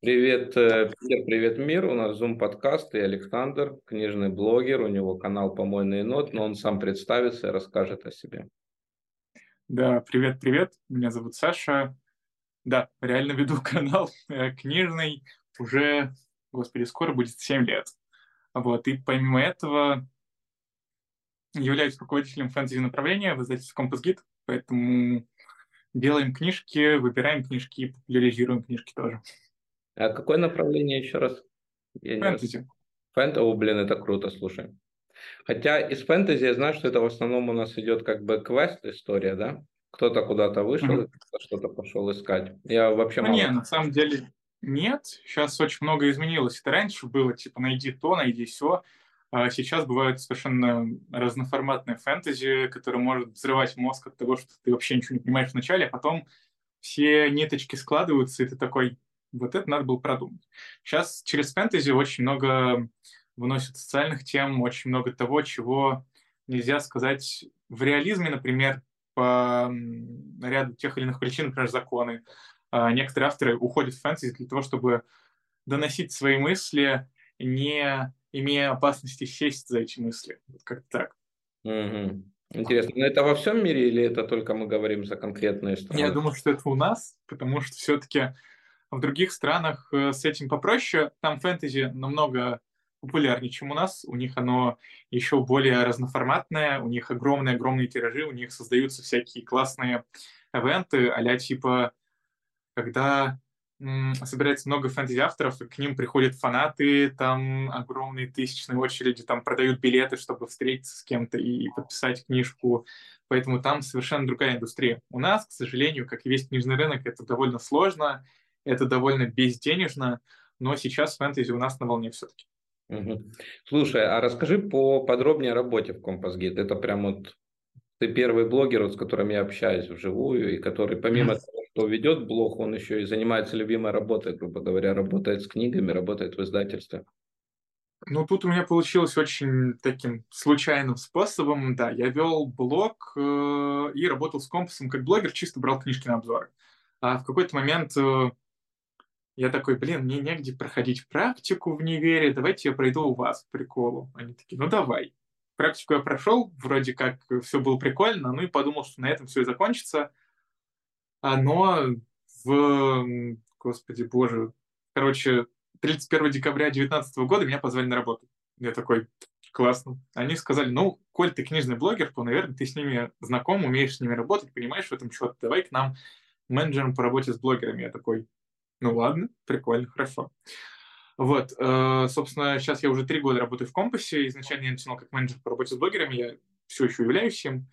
Привет, э, Питер, привет, мир. У нас Zoom подкаст и Александр, книжный блогер. У него канал «Помойный нот», но он сам представится и расскажет о себе. Да, привет, привет. Меня зовут Саша. Да, реально веду канал э, книжный уже, господи, скоро будет 7 лет. Вот, и помимо этого являюсь руководителем фэнтези направления в издательстве Компас Гид, поэтому делаем книжки, выбираем книжки, популяризируем книжки тоже. А какое направление еще раз? Я фэнтези. Фэнтези, о, блин, это круто, слушай. Хотя из фэнтези я знаю, что это в основном у нас идет как бы квест история, да? Кто-то куда-то вышел, mm-hmm. что-то пошел искать. Я вообще ну, мало... Не, на самом деле нет. Сейчас очень много изменилось. Это раньше было типа найди то, найди все. А сейчас бывают совершенно разноформатные фэнтези, которые может взрывать мозг от того, что ты вообще ничего не понимаешь вначале, а потом все ниточки складываются, и ты такой, вот это надо было продумать. Сейчас через фэнтези очень много выносят социальных тем, очень много того, чего нельзя сказать в реализме, например, по ряду тех или иных причин, например, законы. А некоторые авторы уходят в фэнтези для того, чтобы доносить свои мысли, не имея опасности сесть за эти мысли. Вот как так. Угу. Интересно, но это во всем мире или это только мы говорим за конкретные страны? Я думаю, что это у нас, потому что все-таки в других странах э, с этим попроще. Там фэнтези намного популярнее, чем у нас. У них оно еще более разноформатное, у них огромные-огромные тиражи, у них создаются всякие классные эвенты, а типа, когда собирается много фэнтези-авторов, и к ним приходят фанаты, там огромные тысячные очереди, там продают билеты, чтобы встретиться с кем-то и подписать книжку. Поэтому там совершенно другая индустрия. У нас, к сожалению, как и весь книжный рынок, это довольно сложно, это довольно безденежно, но сейчас фэнтези у нас на волне все-таки. Угу. Слушай, а расскажи поподробнее о работе в Компасгид. Это прям вот ты первый блогер, вот, с которым я общаюсь вживую, и который помимо того, что ведет блог, он еще и занимается любимой работой, грубо говоря, работает с книгами, работает в издательстве. Ну, тут у меня получилось очень таким случайным способом. Да, я вел блог э, и работал с компасом как блогер, чисто брал книжки на обзоры. А в какой-то момент э, я такой, блин, мне негде проходить практику в универе, давайте я пройду у вас приколу. Они такие, ну давай практику я прошел, вроде как все было прикольно, ну и подумал, что на этом все и закончится. Но в, господи боже, короче, 31 декабря 2019 года меня позвали на работу. Я такой, классно. Они сказали, ну, коль ты книжный блогер, то, наверное, ты с ними знаком, умеешь с ними работать, понимаешь в этом что-то, давай к нам менеджером по работе с блогерами. Я такой, ну ладно, прикольно, хорошо. Вот, э, собственно, сейчас я уже три года работаю в Компасе. Изначально я начинал как менеджер по работе с блогерами, я все еще являюсь им.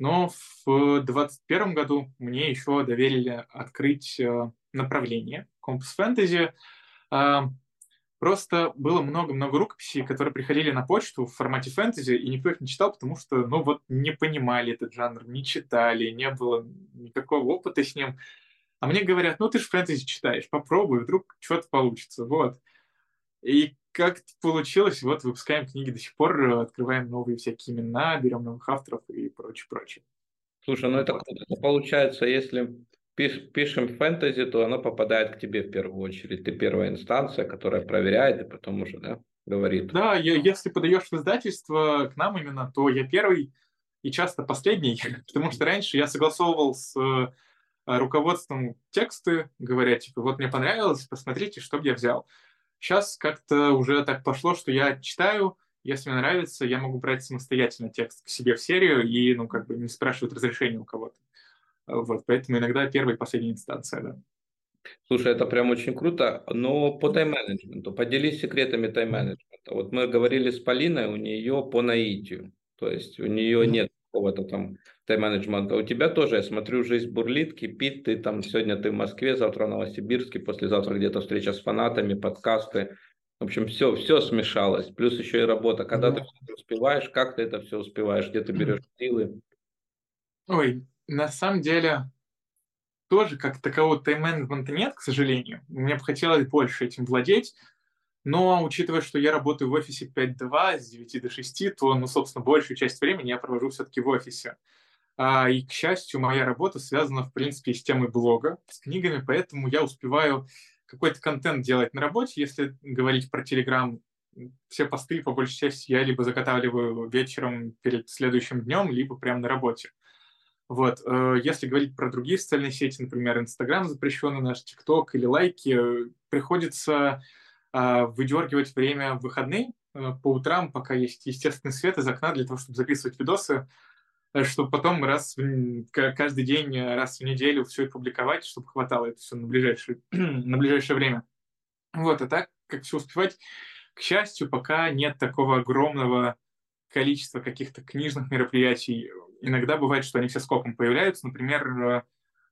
Но в 2021 году мне еще доверили открыть э, направление Компас Фэнтези. Э, просто было много-много рукописей, которые приходили на почту в формате фэнтези, и никто их не читал, потому что, ну вот, не понимали этот жанр, не читали, не было никакого опыта с ним. А мне говорят, ну ты же фэнтези читаешь, попробуй, вдруг что-то получится, вот. И как получилось, вот выпускаем книги до сих пор, открываем новые всякие имена, берем новых авторов и прочее, прочее. Слушай, ну это, это получается, если пиш, пишем фэнтези, то оно попадает к тебе в первую очередь. Ты первая инстанция, которая проверяет и потом уже, да, говорит. Да, я, если подаешь в издательство к нам именно, то я первый и часто последний, потому что раньше я согласовывал с руководством тексты, говоря, типа, вот мне понравилось, посмотрите, что бы я взял. Сейчас как-то уже так пошло, что я читаю, если мне нравится, я могу брать самостоятельно текст к себе в серию и, ну, как бы не спрашивать разрешения у кого-то. Вот, поэтому иногда первая и последняя инстанция, да. Слушай, это прям очень круто, но по тайм-менеджменту, поделись секретами тайм-менеджмента. Вот мы говорили с Полиной, у нее по наитию, то есть у нее нет какого-то там тайм-менеджмента. У тебя тоже, я смотрю, жизнь бурлит, кипит, ты там сегодня ты в Москве, завтра в Новосибирске, послезавтра где-то встреча с фанатами, подкасты. В общем, все, все смешалось. Плюс еще и работа. Когда mm-hmm. ты все успеваешь, как ты это все успеваешь, где ты берешь силы? Ой, на самом деле, тоже как такового тайм-менеджмента нет, к сожалению. Мне бы хотелось больше этим владеть. Но учитывая, что я работаю в офисе 5-2 с 9 до 6, то, ну, собственно, большую часть времени я провожу все-таки в офисе. А, и, к счастью, моя работа связана, в принципе, с темой блога, с книгами, поэтому я успеваю какой-то контент делать на работе, если говорить про Telegram, все посты, по большей части, я либо заготавливаю вечером перед следующим днем, либо прямо на работе. Вот. Э, если говорить про другие социальные сети, например, Инстаграм запрещенный, наш ТикТок или лайки, приходится а, выдергивать время в выходные э, по утрам, пока есть естественный свет из окна для того, чтобы записывать видосы, э, чтобы потом раз в, каждый день, раз в неделю все это публиковать, чтобы хватало это все на ближайшее, на ближайшее время. Вот, а так, как все успевать, к счастью, пока нет такого огромного количества каких-то книжных мероприятий. Иногда бывает, что они все скопом появляются. Например, э,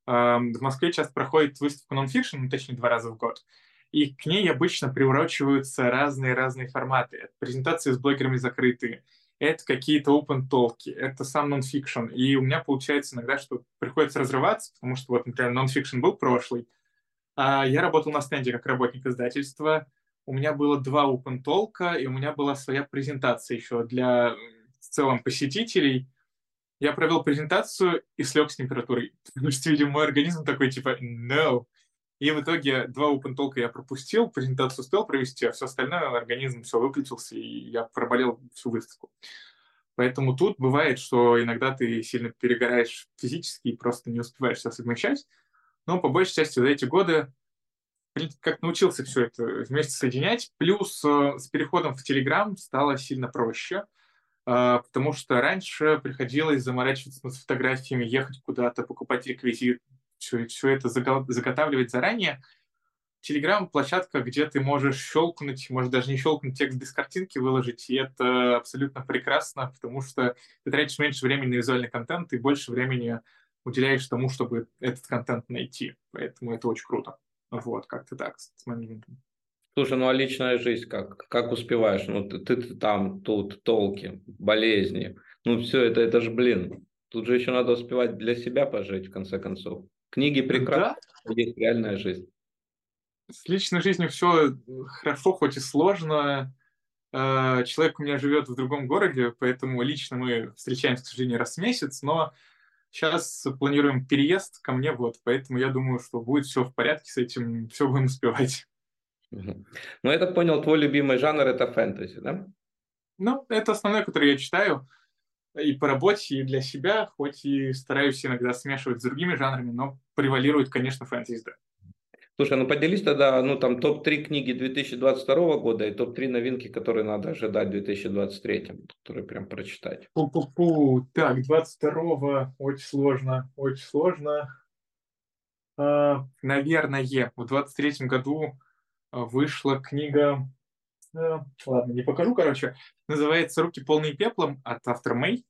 в Москве часто проходит выставка нонфикшн, ну, точнее, два раза в год. И к ней обычно приурочиваются разные-разные форматы. Презентации с блогерами закрытые, это какие-то open толки, это сам нонфикшн. И у меня получается иногда, что приходится разрываться, потому что вот, например, нонфикшн был прошлый, а я работал на стенде как работник издательства, у меня было два open толка, и у меня была своя презентация еще для в целом посетителей. Я провел презентацию и слег с температурой. Потому что, видимо, мой организм такой, типа, no. И в итоге два open толка я пропустил, презентацию успел провести, а все остальное организм все выключился, и я проболел всю выставку. Поэтому тут бывает, что иногда ты сильно перегораешь физически и просто не успеваешь все совмещать. Но по большей части за эти годы как научился все это вместе соединять. Плюс э, с переходом в Telegram стало сильно проще, э, потому что раньше приходилось заморачиваться над фотографиями, ехать куда-то, покупать реквизит, все, все это заготавливать заранее. Telegram — площадка, где ты можешь щелкнуть, можешь даже не щелкнуть, текст без картинки выложить, и это абсолютно прекрасно, потому что ты тратишь меньше времени на визуальный контент и больше времени уделяешь тому, чтобы этот контент найти. Поэтому это очень круто. Вот, как-то так с моментом. Слушай, ну а личная жизнь как? Как успеваешь? Ну ты, ты там, тут, толки, болезни. Ну все это, это же, блин, тут же еще надо успевать для себя пожить, в конце концов. Книги прекрасны, да? есть реальная жизнь. С личной жизнью все хорошо, хоть и сложно. Э, человек у меня живет в другом городе, поэтому лично мы встречаемся, к сожалению, раз в месяц, но Сейчас планируем переезд ко мне, вот, поэтому я думаю, что будет все в порядке с этим, все будем успевать. Ну, я так понял, твой любимый жанр – это фэнтези, да? Ну, это основное, которое я читаю и по работе, и для себя, хоть и стараюсь иногда смешивать с другими жанрами, но превалирует, конечно, фэнтези, да. Слушай, ну поделись тогда, ну там топ-3 книги 2022 года и топ-3 новинки, которые надо ожидать в 2023, которые прям прочитать. Пу-пу-пу. Так, 22 очень сложно, очень сложно. А, наверное, в 23 году вышла книга, ладно, не покажу, короче, называется «Руки полные пеплом» от автора Мэй.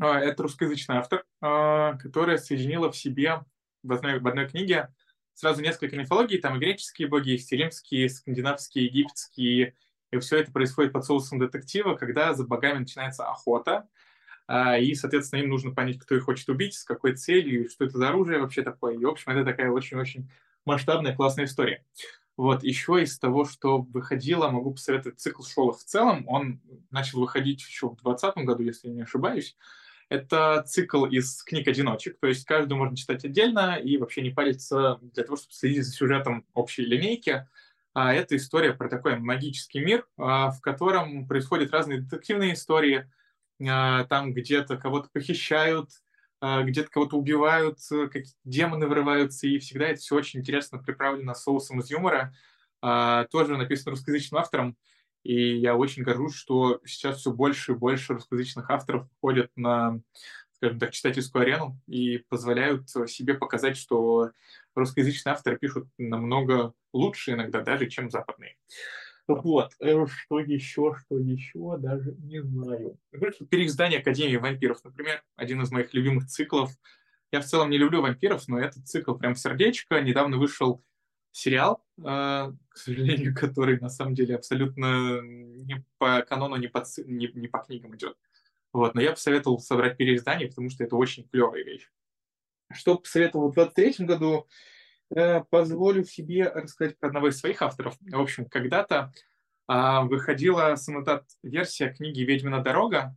А, это русскоязычный автор, а, которая соединила в себе в одной, в одной книге сразу несколько мифологий, там и греческие боги, и стилимские, и скандинавские, египетские, и все это происходит под соусом детектива, когда за богами начинается охота, а, и, соответственно, им нужно понять, кто их хочет убить, с какой целью, что это за оружие вообще такое. И, в общем, это такая очень-очень масштабная, классная история. Вот, еще из того, что выходило, могу посоветовать цикл Шола в целом. Он начал выходить еще в 2020 году, если я не ошибаюсь. Это цикл из книг-одиночек, то есть каждую можно читать отдельно и вообще не париться для того, чтобы следить за сюжетом общей линейки. А это история про такой магический мир, а, в котором происходят разные детективные истории. А, там где-то кого-то похищают, где-то кого-то убивают, какие-то демоны вырываются, и всегда это все очень интересно приправлено соусом из юмора. Тоже написано русскоязычным автором. И я очень горжусь, что сейчас все больше и больше русскоязычных авторов ходят на, скажем так, читательскую арену и позволяют себе показать, что русскоязычные авторы пишут намного лучше иногда даже, чем западные. Вот, э, что еще, что еще, даже не знаю. Переиздание Академии вампиров, например, один из моих любимых циклов. Я в целом не люблю вампиров, но этот цикл прям сердечко. Недавно вышел сериал, а, к сожалению, который на самом деле абсолютно не по канону, не по, не, не по книгам идет. Вот, но я посоветовал собрать переиздание, потому что это очень клевая вещь. Что посоветовал в 23 году, э, позволю себе рассказать про одного из своих авторов. В общем, когда-то а, выходила самотат-версия книги «Ведьмина дорога»,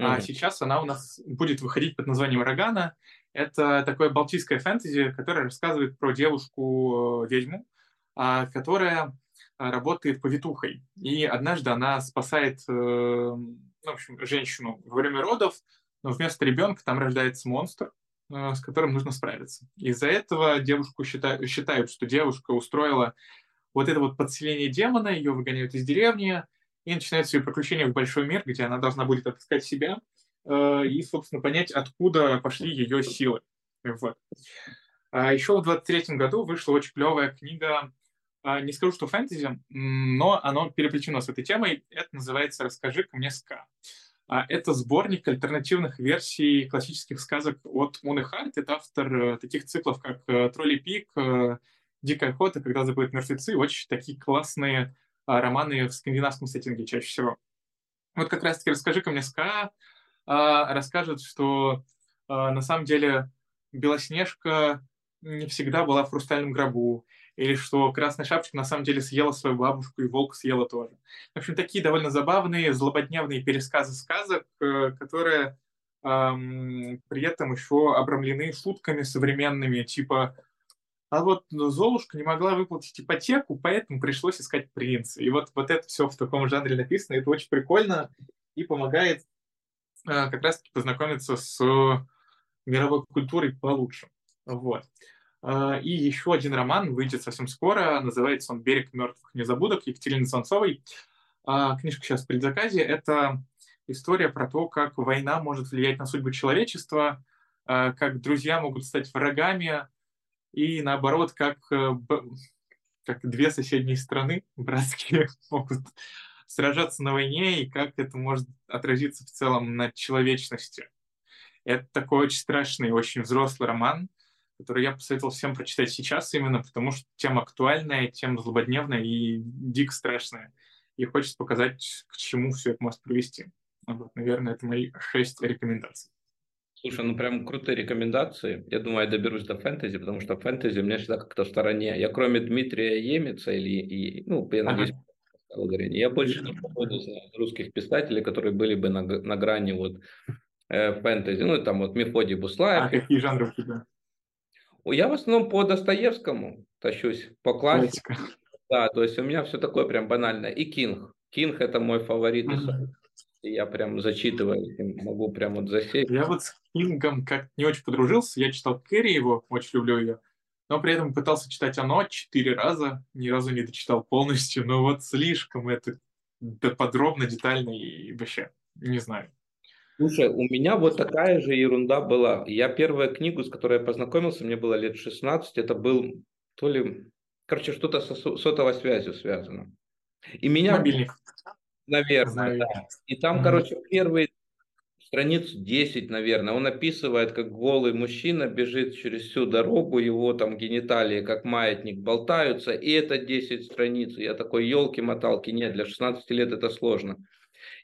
mm-hmm. а сейчас она у нас будет выходить под названием «Рогана». Это такое балтийское фэнтези, которое рассказывает про девушку-ведьму, а, которая работает повитухой. И однажды она спасает э, ну, в общем, женщину во время родов, но вместо ребенка там рождается монстр, э, с которым нужно справиться. Из-за этого девушку считают, считают, что девушка устроила вот это вот подселение демона, ее выгоняют из деревни, и начинается ее приключение в большой мир, где она должна будет отыскать себя э, и, собственно, понять, откуда пошли ее силы. Вот. А еще в 23 году вышла очень клевая книга, а, не скажу, что фэнтези, но оно переплетено с этой темой. Это называется «Расскажи-ка мне ска». А, это сборник альтернативных версий классических сказок от Муны Харт. Это автор э, таких циклов, как э, «Тролли пик», э, «Дикая охота», «Когда забыли мертвецы». Очень такие классные романы в скандинавском сеттинге чаще всего. Вот как раз-таки «Расскажи-ка мне ска» расскажет, что на самом деле Белоснежка не всегда была в хрустальном гробу, или что Красная Шапочка на самом деле съела свою бабушку, и волк съела тоже. В общем, такие довольно забавные, злободневные пересказы сказок, э, которые эм, при этом еще обрамлены шутками современными, типа а вот Золушка не могла выплатить ипотеку, поэтому пришлось искать принца. И вот, вот это все в таком жанре написано, это очень прикольно и помогает э, как раз-таки познакомиться с мировой культурой получше. Вот. А, и еще один роман выйдет совсем скоро, называется он «Берег мертвых незабудок» Екатерины Солнцовой. А, книжка сейчас в предзаказе. Это история про то, как война может влиять на судьбу человечества, а, как друзья могут стать врагами, и наоборот, как, э, как две соседние страны братские могут сражаться на войне, и как это может отразиться в целом на человечности. Это такой очень страшный, очень взрослый роман, который я посоветовал всем прочитать сейчас именно потому, что тема актуальная, тема злободневная и дико страшная. И хочется показать, к чему все это может привести. Вот, наверное, это мои шесть рекомендаций. Слушай, ну прям крутые рекомендации. Я думаю, я доберусь до фэнтези, потому что фэнтези у меня всегда как-то в стороне. Я кроме Дмитрия Емеца или, и, ну, я надеюсь, ага. я больше не походу русских писателей, которые были бы на, на грани вот э, фэнтези. Ну, там вот Мефодий Буслаев. А какие жанры у тебя? Я в основном по Достоевскому тащусь, по классике. Да, то есть у меня все такое прям банальное. И Кинг. Кинг это мой фаворит. Mm-hmm. Я прям зачитываю, могу прям вот засесть. Я вот с Кингом как не очень подружился. Я читал Кэрри его, очень люблю ее. Но при этом пытался читать оно четыре раза, ни разу не дочитал полностью. Но вот слишком это подробно, детально и вообще не знаю. Слушай, у меня вот такая же ерунда была. Я первая книгу, с которой я познакомился, мне было лет 16, это был то ли, короче, что-то со сотовой связью связано. И меня... Мобильник. Наверное, Знаю. да. И там, mm-hmm. короче, первые страниц 10, наверное, он описывает, как голый мужчина бежит через всю дорогу, его там гениталии, как маятник, болтаются, и это 10 страниц. Я такой, елки-моталки, нет, для 16 лет это сложно.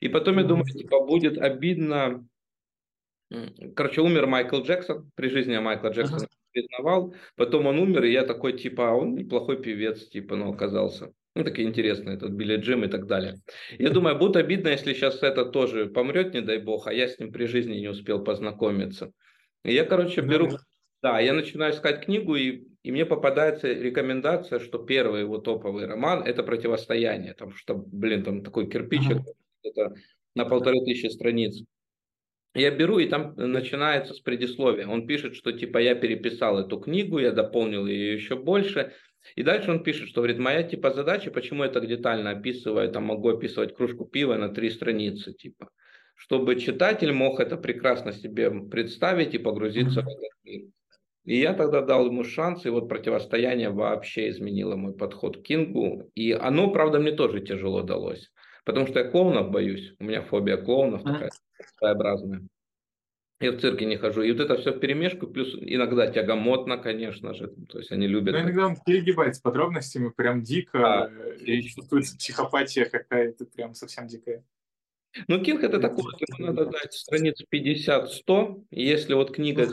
И потом я думаю, типа, будет обидно. Короче, умер Майкл Джексон, при жизни Майкла Джексона признавал, потом он умер, и я такой, типа, а он неплохой певец, типа, ну, оказался. Ну, такие интересные, этот Билли Джим и так далее. Я думаю, будет обидно, если сейчас это тоже помрет, не дай бог, а я с ним при жизни не успел познакомиться. И я, короче, беру, да, я начинаю искать книгу, и, и мне попадается рекомендация, что первый его топовый роман – это «Противостояние», там что, блин, там такой кирпичик, это на полторы тысячи страниц. Я беру, и там начинается с предисловия. Он пишет, что типа я переписал эту книгу, я дополнил ее еще больше. И дальше он пишет, что говорит, моя типа задача, почему я так детально описываю, там могу описывать кружку пива на три страницы, типа, чтобы читатель мог это прекрасно себе представить и погрузиться в этот мир. И я тогда дал ему шанс, и вот противостояние вообще изменило мой подход к Кингу. И оно, правда, мне тоже тяжело далось. Потому что я клоунов боюсь. У меня фобия клоунов такая своеобразная. Я в цирке не хожу. И вот это все в перемешку, плюс иногда тягомотно, конечно же. То есть они любят. Но иногда он перегибает с подробностями, прям дико. А, и чувствуется психопатия какая-то, прям совсем дикая. Ну, Кинг это такое, ему надо дать страниц 50-100. Если вот книга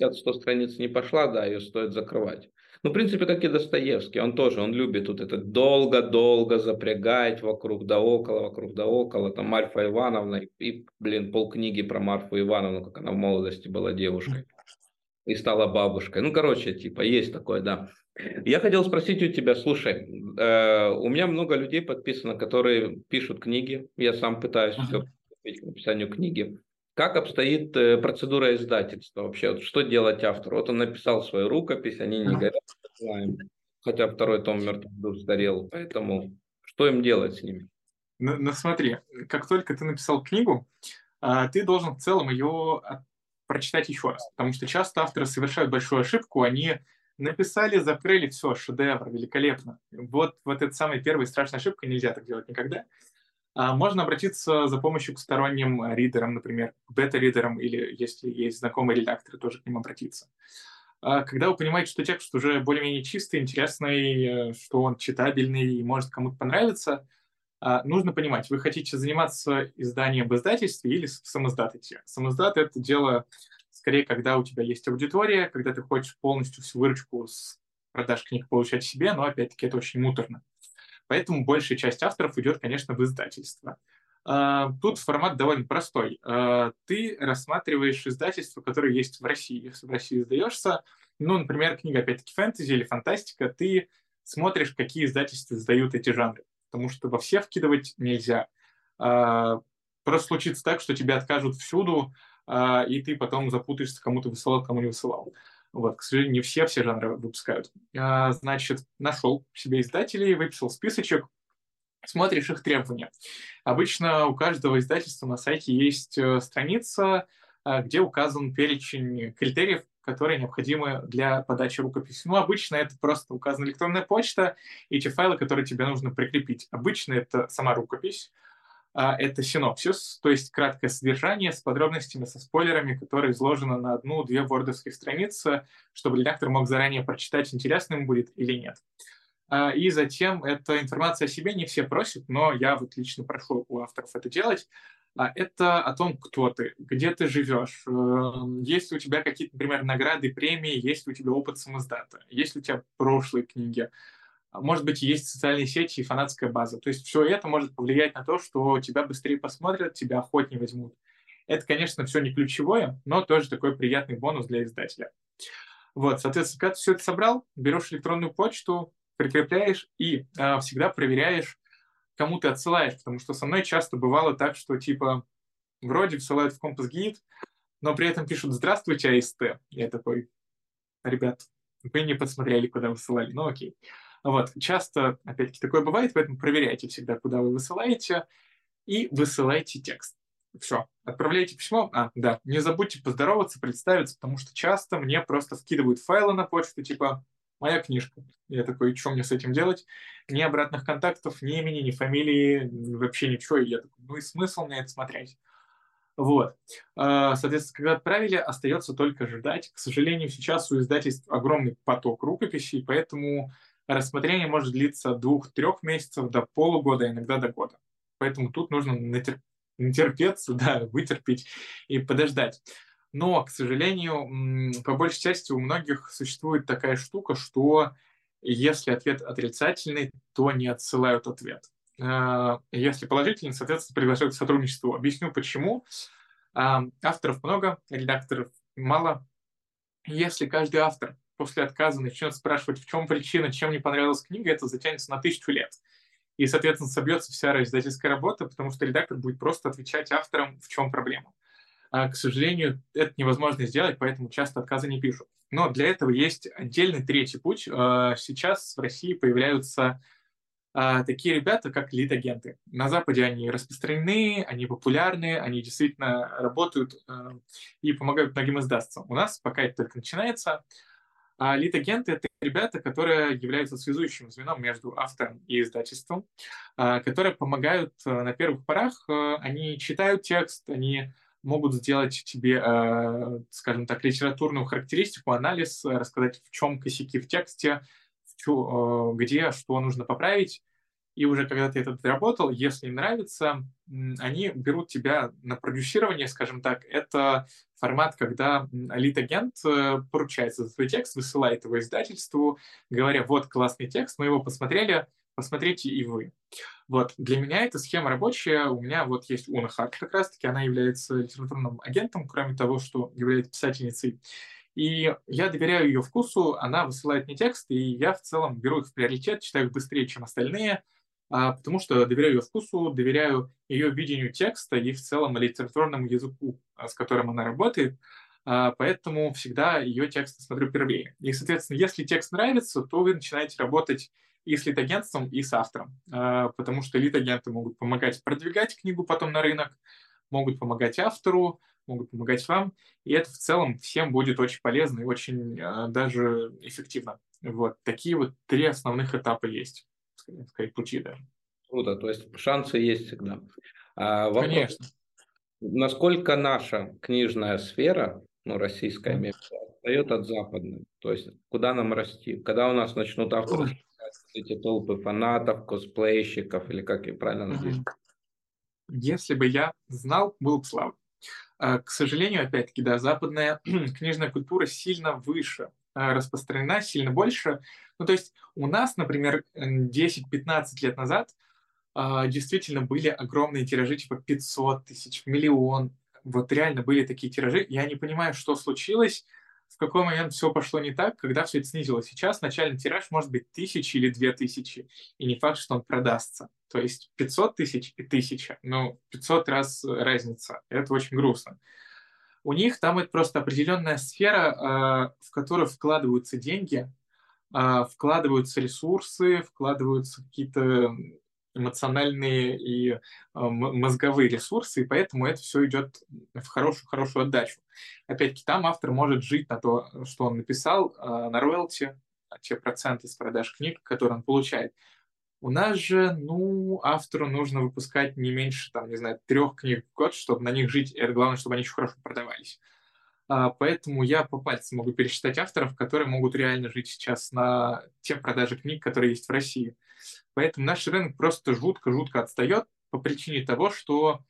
50-100 страниц не пошла, да, ее стоит закрывать. Ну, в принципе, как и Достоевский, он тоже, он любит тут это долго-долго запрягать вокруг да около, вокруг да около, там Марфа Ивановна и, блин, полкниги про Марфу Ивановну, как она в молодости была девушкой и стала бабушкой. Ну, короче, типа, есть такое, да. Я хотел спросить у тебя, слушай, э, у меня много людей подписано, которые пишут книги. Я сам пытаюсь uh-huh. все к написанию книги. Как обстоит э, процедура издательства вообще? Вот что делать автору? Вот он написал свою рукопись, они не горят, знаем. Хотя второй том мертвых душ сгорел. Поэтому что им делать с ними? Ну, ну смотри, как только ты написал книгу, а, ты должен в целом ее прочитать еще раз. Потому что часто авторы совершают большую ошибку, они написали, закрыли, все, шедевр, великолепно. Вот, вот эта самая первая страшная ошибка, нельзя так делать никогда. А можно обратиться за помощью к сторонним ридерам, например, бета-ридерам, или если есть знакомые редакторы, тоже к ним обратиться. А когда вы понимаете, что текст уже более-менее чистый, интересный, э, что он читабельный и может кому-то понравиться, а, нужно понимать, вы хотите заниматься изданием в издательстве или в самоздате. Самоздат — это дело скорее, когда у тебя есть аудитория, когда ты хочешь полностью всю выручку с продаж книг получать себе, но опять-таки это очень муторно. Поэтому большая часть авторов идет, конечно, в издательство. А, тут формат довольно простой. А, ты рассматриваешь издательства, которые есть в России. Если в России издаешься, ну, например, книга, опять-таки, фэнтези или фантастика, ты смотришь, какие издательства издают эти жанры. Потому что во все вкидывать нельзя. А, просто случится так, что тебе откажут всюду, и ты потом запутаешься, кому то высылал, кому не высылал. Вот, к сожалению, не все все жанры выпускают. А, значит, нашел себе издателей, выписал списочек, смотришь их требования. Обычно у каждого издательства на сайте есть э, страница, а, где указан перечень критериев, которые необходимы для подачи рукописи. Ну, обычно это просто указана электронная почта и те файлы, которые тебе нужно прикрепить. Обычно это сама рукопись, это синопсис, то есть краткое содержание с подробностями, со спойлерами, которое изложено на одну-две вордовских страницы, чтобы редактор мог заранее прочитать, интересно ему будет или нет. А, и затем эта информация о себе не все просят, но я вот лично прошу у авторов это делать. А, это о том, кто ты, где ты живешь, эм, есть ли у тебя какие-то, например, награды, премии, есть ли у тебя опыт самоздата, есть ли у тебя прошлые книги, а, может быть, есть социальные сети и фанатская база. То есть все это может повлиять на то, что тебя быстрее посмотрят, тебя охотнее возьмут. Это, конечно, все не ключевое, но тоже такой приятный бонус для издателя. Вот, соответственно, когда ты все это собрал, берешь электронную почту, прикрепляешь и э, всегда проверяешь, кому ты отсылаешь, потому что со мной часто бывало так, что типа вроде всылают в компас гид, но при этом пишут «Здравствуйте, АСТ». Я такой, ребят, вы не подсмотрели, куда высылали, ну окей. Вот. Часто, опять-таки, такое бывает, поэтому проверяйте всегда, куда вы высылаете, и высылайте текст. Все, отправляйте письмо. А, да, не забудьте поздороваться, представиться, потому что часто мне просто вкидывают файлы на почту, типа «моя книжка». Я такой, что мне с этим делать? Ни обратных контактов, ни имени, ни фамилии, вообще ничего. И я такой, ну и смысл мне это смотреть? Вот. А, соответственно, когда отправили, остается только ждать. К сожалению, сейчас у издательств огромный поток рукописей, поэтому рассмотрение может длиться двух-трех месяцев до полугода, иногда до года. Поэтому тут нужно натер... натерпеться, да, вытерпеть и подождать. Но, к сожалению, по большей части у многих существует такая штука, что если ответ отрицательный, то не отсылают ответ. А, если положительный, соответственно, приглашают к сотрудничеству. Объясню почему. А, авторов много, редакторов мало. Если каждый автор после отказа начнет спрашивать, в чем причина, чем не понравилась книга, это затянется на тысячу лет. И, соответственно, собьется вся издательская работа, потому что редактор будет просто отвечать авторам, в чем проблема. А, к сожалению, это невозможно сделать, поэтому часто отказы не пишут. Но для этого есть отдельный третий путь. А, сейчас в России появляются а, такие ребята, как лид-агенты. На Западе они распространены, они популярны, они действительно работают и помогают многим издаться. У нас пока это только начинается. А лид-агенты — это ребята, которые являются связующим звеном между автором и издательством, а, которые помогают э, на первых порах. Э, они читают текст, они могут сделать тебе, э, скажем так, литературную характеристику, анализ, рассказать, в чем косяки в тексте, где что нужно поправить. И уже когда ты это доработал, если им нравится, они берут тебя на продюсирование, скажем так. Это формат, когда лид-агент э, поручается за свой текст, высылает его издательству, говоря, вот классный текст, мы его посмотрели, посмотрите и вы. Вот, для меня эта схема рабочая. У меня вот есть Уна Харт как раз-таки, она является литературным агентом, кроме того, что является писательницей. И я доверяю ее вкусу, она высылает мне текст, и я в целом беру их в приоритет, читаю их быстрее, чем остальные, потому что доверяю ее вкусу, доверяю ее видению текста и в целом литературному языку, а, с которым она работает. А, поэтому всегда ее тексты смотрю первее. И, соответственно, если текст нравится, то вы начинаете работать и с лид-агентством, и с автором, потому что лид-агенты могут помогать продвигать книгу потом на рынок, могут помогать автору, могут помогать вам, и это в целом всем будет очень полезно и очень даже эффективно. Вот такие вот три основных этапа есть скорее, пути даже. Круто, то есть шансы есть всегда. А, вопрос, Конечно. Насколько наша книжная сфера, ну, российская, mm. отстает от западной? То есть куда нам расти? Когда у нас начнут авторы эти толпы фанатов, косплейщиков, или как их правильно? Mm-hmm. Если бы я знал, был бы слава. К сожалению, опять-таки, да, западная книжная культура сильно выше распространена, сильно больше. Ну, то есть у нас, например, 10-15 лет назад а, действительно были огромные тиражи, типа 500 тысяч, миллион. Вот реально были такие тиражи. Я не понимаю, что случилось, в какой момент все пошло не так, когда все это снизилось. Сейчас начальный тираж может быть тысячи или две тысячи, и не факт, что он продастся. То есть 500 тысяч и тысяча, ну, 500 раз разница. Это очень грустно. У них там это просто определенная сфера, а, в которую вкладываются деньги, а, вкладываются ресурсы, вкладываются какие-то эмоциональные и а, мозговые ресурсы, и поэтому это все идет в хорошую, хорошую отдачу. Опять-таки, там автор может жить на то, что он написал, на роялти, те проценты с продаж книг, которые он получает. У нас же, ну, автору нужно выпускать не меньше, там, не знаю, трех книг в год, чтобы на них жить, и главное, чтобы они еще хорошо продавались. А, поэтому я по пальцам могу пересчитать авторов, которые могут реально жить сейчас на те продажи книг, которые есть в России. Поэтому наш рынок просто жутко-жутко отстает по причине того, что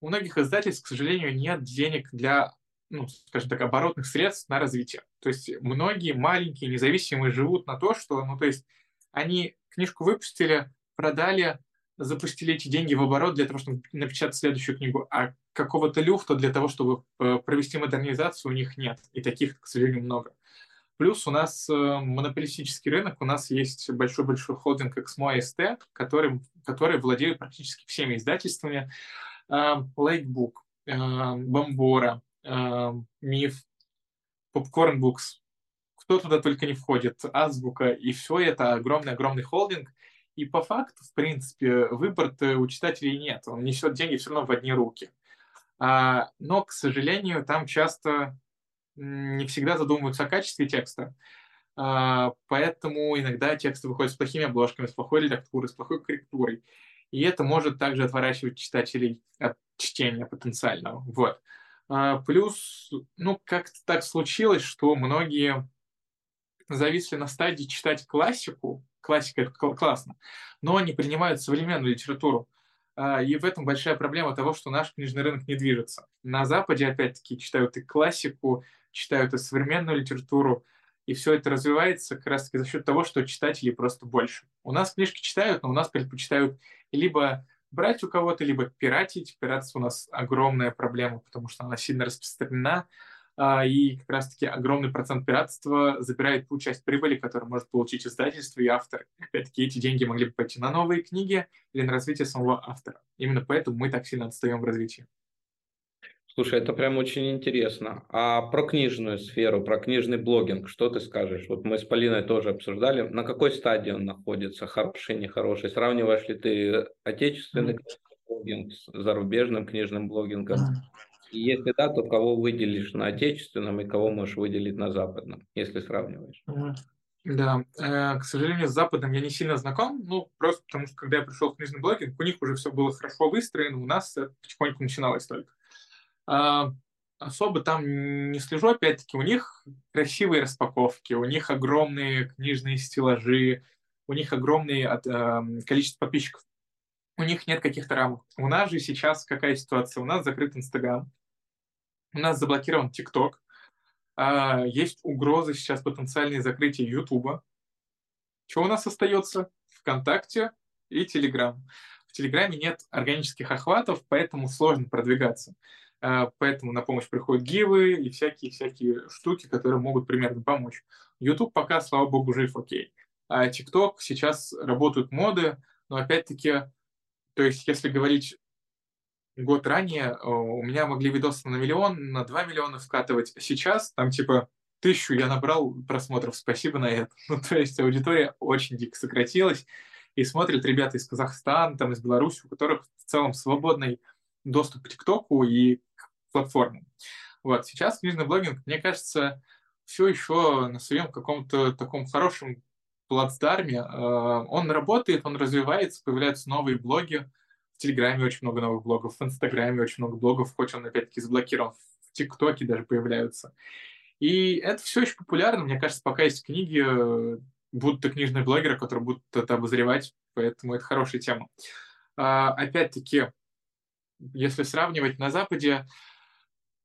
у многих издательств, к сожалению, нет денег для, ну, скажем так, оборотных средств на развитие. То есть многие маленькие независимые живут на то, что, ну, то есть они книжку выпустили, продали, запустили эти деньги в оборот для того, чтобы напечатать следующую книгу, а какого-то люфта для того, чтобы э, провести модернизацию, у них нет. И таких, к сожалению, много. Плюс у нас э, монополистический рынок, у нас есть большой-большой холдинг Exmo ST, который, который владеет практически всеми издательствами. Лейкбук, Бомбора, Миф, Popcorn Books, кто туда только не входит, азбука, и все это огромный-огромный холдинг. И по факту, в принципе, выбор у читателей нет. Он несет деньги все равно в одни руки. А, но, к сожалению, там часто не всегда задумываются о качестве текста. А, поэтому иногда тексты выходят с плохими обложками, с плохой редактурой, с плохой корректурой. И это может также отворачивать читателей от чтения потенциального. Вот. А, плюс, ну, как-то так случилось, что многие зависли на стадии читать классику, классика это классно, но они принимают современную литературу. А, и в этом большая проблема того, что наш книжный рынок не движется. На Западе, опять-таки, читают и классику, читают и современную литературу, и все это развивается как раз-таки за счет того, что читателей просто больше. У нас книжки читают, но у нас предпочитают либо брать у кого-то, либо пиратить. Пиратство у нас огромная проблема, потому что она сильно распространена. А, и как раз-таки огромный процент пиратства забирает ту часть прибыли, которую может получить издательство и автор. Опять-таки эти деньги могли бы пойти на новые книги или на развитие самого автора. Именно поэтому мы так сильно отстаем в развитии. Слушай, это прям очень интересно. А про книжную сферу, про книжный блогинг, что ты скажешь? Вот мы с Полиной тоже обсуждали, на какой стадии он находится, хороший, нехороший. Сравниваешь ли ты отечественный mm-hmm. блогинг с зарубежным книжным блогингом? Mm-hmm. И если да, то кого выделишь на отечественном и кого можешь выделить на западном, если сравниваешь? Да, э, к сожалению, с Западом я не сильно знаком, ну, просто потому что, когда я пришел в книжный блогинг, у них уже все было хорошо выстроено, у нас это потихоньку начиналось только. А, особо там не слежу, опять-таки, у них красивые распаковки, у них огромные книжные стеллажи, у них огромное э, количество подписчиков. У них нет каких-то рамок. У нас же сейчас какая ситуация? У нас закрыт Инстаграм, у нас заблокирован ТикТок, а, есть угрозы сейчас потенциальные закрытия Ютуба. Что у нас остается? ВКонтакте и Телеграм. В Телеграме нет органических охватов, поэтому сложно продвигаться. а, поэтому на помощь приходят гивы и всякие-всякие штуки, которые могут примерно помочь. YouTube пока, слава богу, жив окей. А TikTok сейчас работают моды, но опять-таки, то есть если говорить год ранее, у меня могли видосы на миллион, на два миллиона вкатывать. Сейчас там типа тысячу я набрал просмотров, спасибо на это. Ну, то есть аудитория очень дико сократилась, и смотрят ребята из Казахстана, там, из Беларуси, у которых в целом свободный доступ к ТикТоку и к платформам. Вот, сейчас книжный блогинг, мне кажется, все еще на своем каком-то таком хорошем плацдарме. Э, он работает, он развивается, появляются новые блоги. Телеграме очень много новых блогов, в Инстаграме очень много блогов, хоть он опять-таки заблокирован, в ТикТоке даже появляются. И это все еще популярно. Мне кажется, пока есть книги, будут и книжные блогеры, которые будут это обозревать, поэтому это хорошая тема. А, опять-таки, если сравнивать на Западе,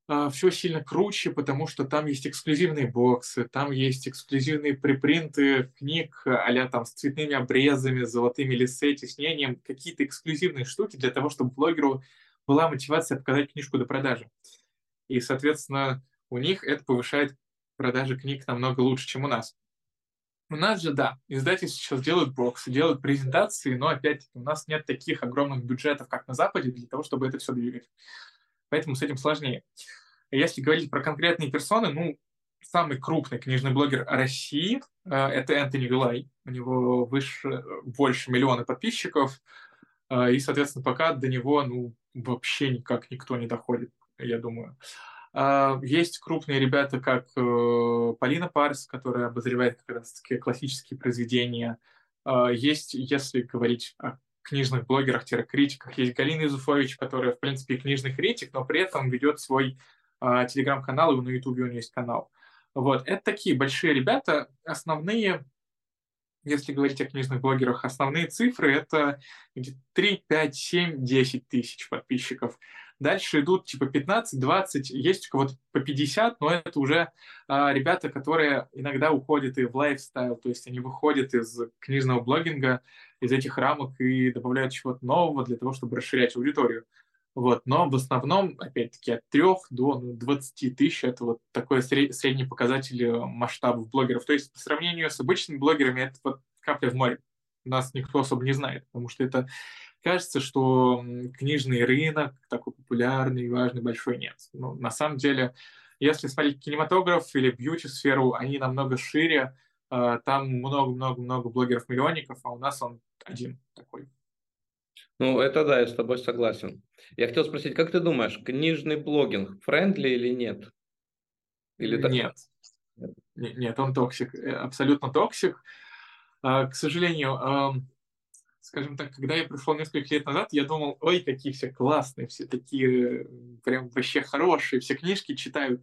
все сильно круче, потому что там есть эксклюзивные боксы, там есть эксклюзивные припринты книг а там с цветными обрезами, золотыми лиссе, тиснением, какие-то эксклюзивные штуки для того, чтобы блогеру была мотивация показать книжку до продажи. И, соответственно, у них это повышает продажи книг намного лучше, чем у нас. У нас же, да, издательства сейчас делают боксы, делают презентации, но, опять-таки, у нас нет таких огромных бюджетов, как на Западе, для того, чтобы это все двигать поэтому с этим сложнее. Если говорить про конкретные персоны, ну, самый крупный книжный блогер России э, это Энтони Вилай. У него выше, больше миллиона подписчиков, э, и, соответственно, пока до него ну, вообще никак никто не доходит, я думаю. Э, есть крупные ребята, как Полина Парс, которая обозревает как раз-таки классические произведения. Есть, если говорить о книжных блогерах-критиках. Есть Галина Изуфович, которая, в принципе, книжный критик, но при этом ведет свой э, телеграм-канал, и на ютубе у нее есть канал. Вот, это такие большие ребята. Основные, если говорить о книжных блогерах, основные цифры — это 3, 5, 7, 10 тысяч подписчиков. Дальше идут типа 15, 20, есть у кого-то по 50, но это уже а, ребята, которые иногда уходят и в лайфстайл, то есть они выходят из книжного блогинга, из этих рамок и добавляют чего-то нового для того, чтобы расширять аудиторию. Вот. Но в основном, опять-таки, от 3 до ну, 20 тысяч – это вот такой средний показатель э, масштабов блогеров. То есть по сравнению с обычными блогерами это вот капля в море. Нас никто особо не знает, потому что это кажется, что книжный рынок такой популярный, важный, большой нет. Но на самом деле, если смотреть кинематограф или бьюти-сферу, они намного шире, а, там много-много-много блогеров-миллионников, а у нас он один такой. Ну, это да, я с тобой согласен. Я хотел спросить, как ты думаешь, книжный блогинг френдли или нет? Или нет. Нет, он toxic, э, абсолютно toxic. А, к сожалению, скажем так, когда я пришел несколько лет назад, я думал, ой, какие все классные, все такие прям вообще хорошие, все книжки читают.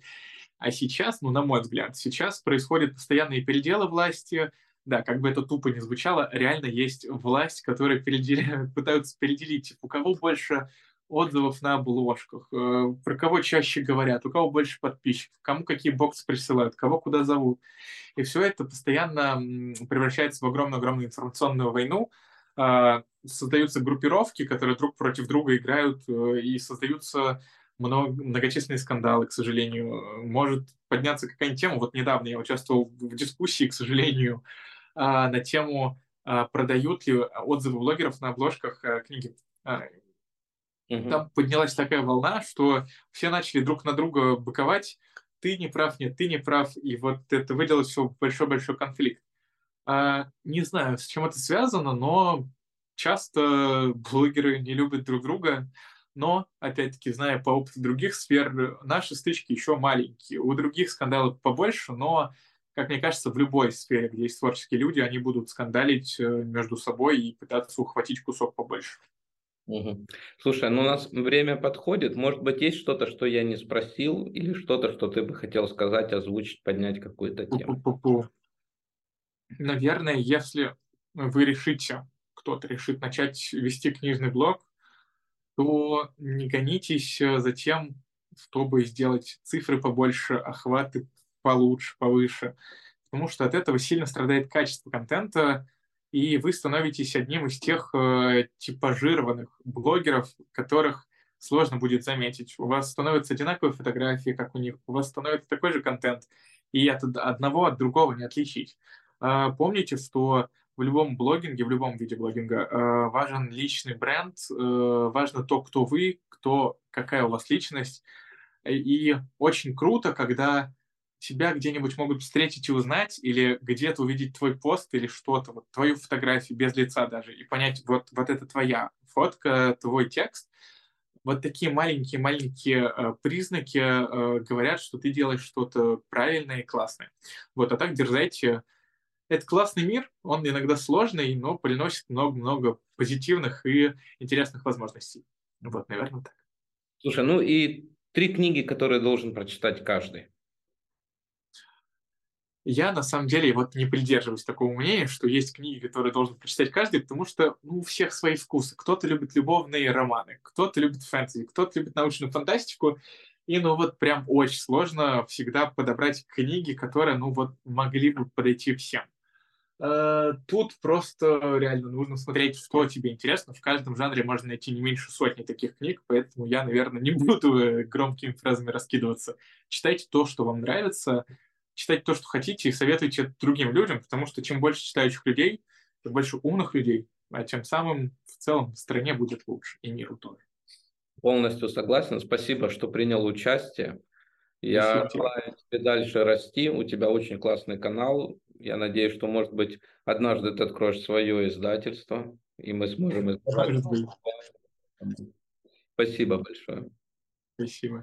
А сейчас, ну, на мой взгляд, сейчас происходят постоянные переделы власти, да, как бы это тупо не звучало, реально есть власть, которая передел... пытаются переделить, у кого больше отзывов на обложках, э, про кого чаще говорят, у кого больше подписчиков, кому какие боксы присылают, кого куда зовут. И все это постоянно превращается в огромную-огромную информационную войну, создаются группировки, которые друг против друга играют, э, и создаются много, многочисленные скандалы, к сожалению. Может подняться какая-нибудь тема. Вот недавно я участвовал в дискуссии, к сожалению, а, на тему, а, продают ли отзывы блогеров на обложках э, книги. Там поднялась такая волна, что все начали друг на друга быковать. Ты не прав, нет, ты не прав. И вот это выделилось все в большой-большой конфликт. А, не знаю, с чем это связано, но часто блогеры не любят друг друга. Но, опять-таки, зная по опыту других сфер, наши стычки еще маленькие. У других скандалов побольше, но, как мне кажется, в любой сфере, где есть творческие люди, они будут скандалить э, между собой и пытаться ухватить кусок побольше. Угу. Слушай, ну у нас время подходит. Может быть, есть что-то, что я не спросил, или что-то, что ты бы хотел сказать, озвучить, поднять какую-то тему? Пу-пу-пу наверное, если вы решите, кто-то решит начать вести книжный блог, то не гонитесь за тем, чтобы сделать цифры побольше, охваты получше, повыше, потому что от этого сильно страдает качество контента, и вы становитесь одним из тех э, типажированных блогеров, которых сложно будет заметить. У вас становятся одинаковые фотографии, как у них, у вас становится такой же контент, и от одного от другого не отличить. А, помните, что в любом блогинге, в любом виде блогинга э, важен личный бренд, э, важно то, кто вы, кто, какая у вас личность. И очень круто, когда тебя где-нибудь могут встретить и узнать, или где-то увидеть твой пост или что-то, вот твою фотографию без лица даже, и понять, вот, вот это твоя фотка, твой текст. Вот такие маленькие-маленькие э, признаки э, говорят, что ты делаешь что-то правильное и классное. Вот, а так дерзайте, это классный мир, он иногда сложный, но приносит много-много позитивных и интересных возможностей. Вот, наверное, так. Слушай, ну и три книги, которые должен прочитать каждый. Я, на самом деле, вот не придерживаюсь такого мнения, что есть книги, которые должен прочитать каждый, потому что ну, у всех свои вкусы. Кто-то любит любовные романы, кто-то любит фэнтези, кто-то любит научную фантастику. И, ну, вот прям очень сложно всегда подобрать книги, которые, ну, вот могли бы подойти всем. Э, тут просто реально нужно смотреть, что тебе интересно. В каждом жанре можно найти не меньше сотни таких книг, поэтому я, наверное, не буду громкими фразами раскидываться. Читайте то, что вам нравится, читайте то, что хотите, и советуйте другим людям, потому что чем больше читающих людей, тем больше умных людей, а тем самым в целом в стране будет лучше, и миру тоже. Полностью согласен. Спасибо, что принял участие. Я желаю тебе дальше расти. У тебя очень классный канал. Я надеюсь, что, может быть, однажды ты откроешь свое издательство, и мы сможем. Спасибо большое. Спасибо.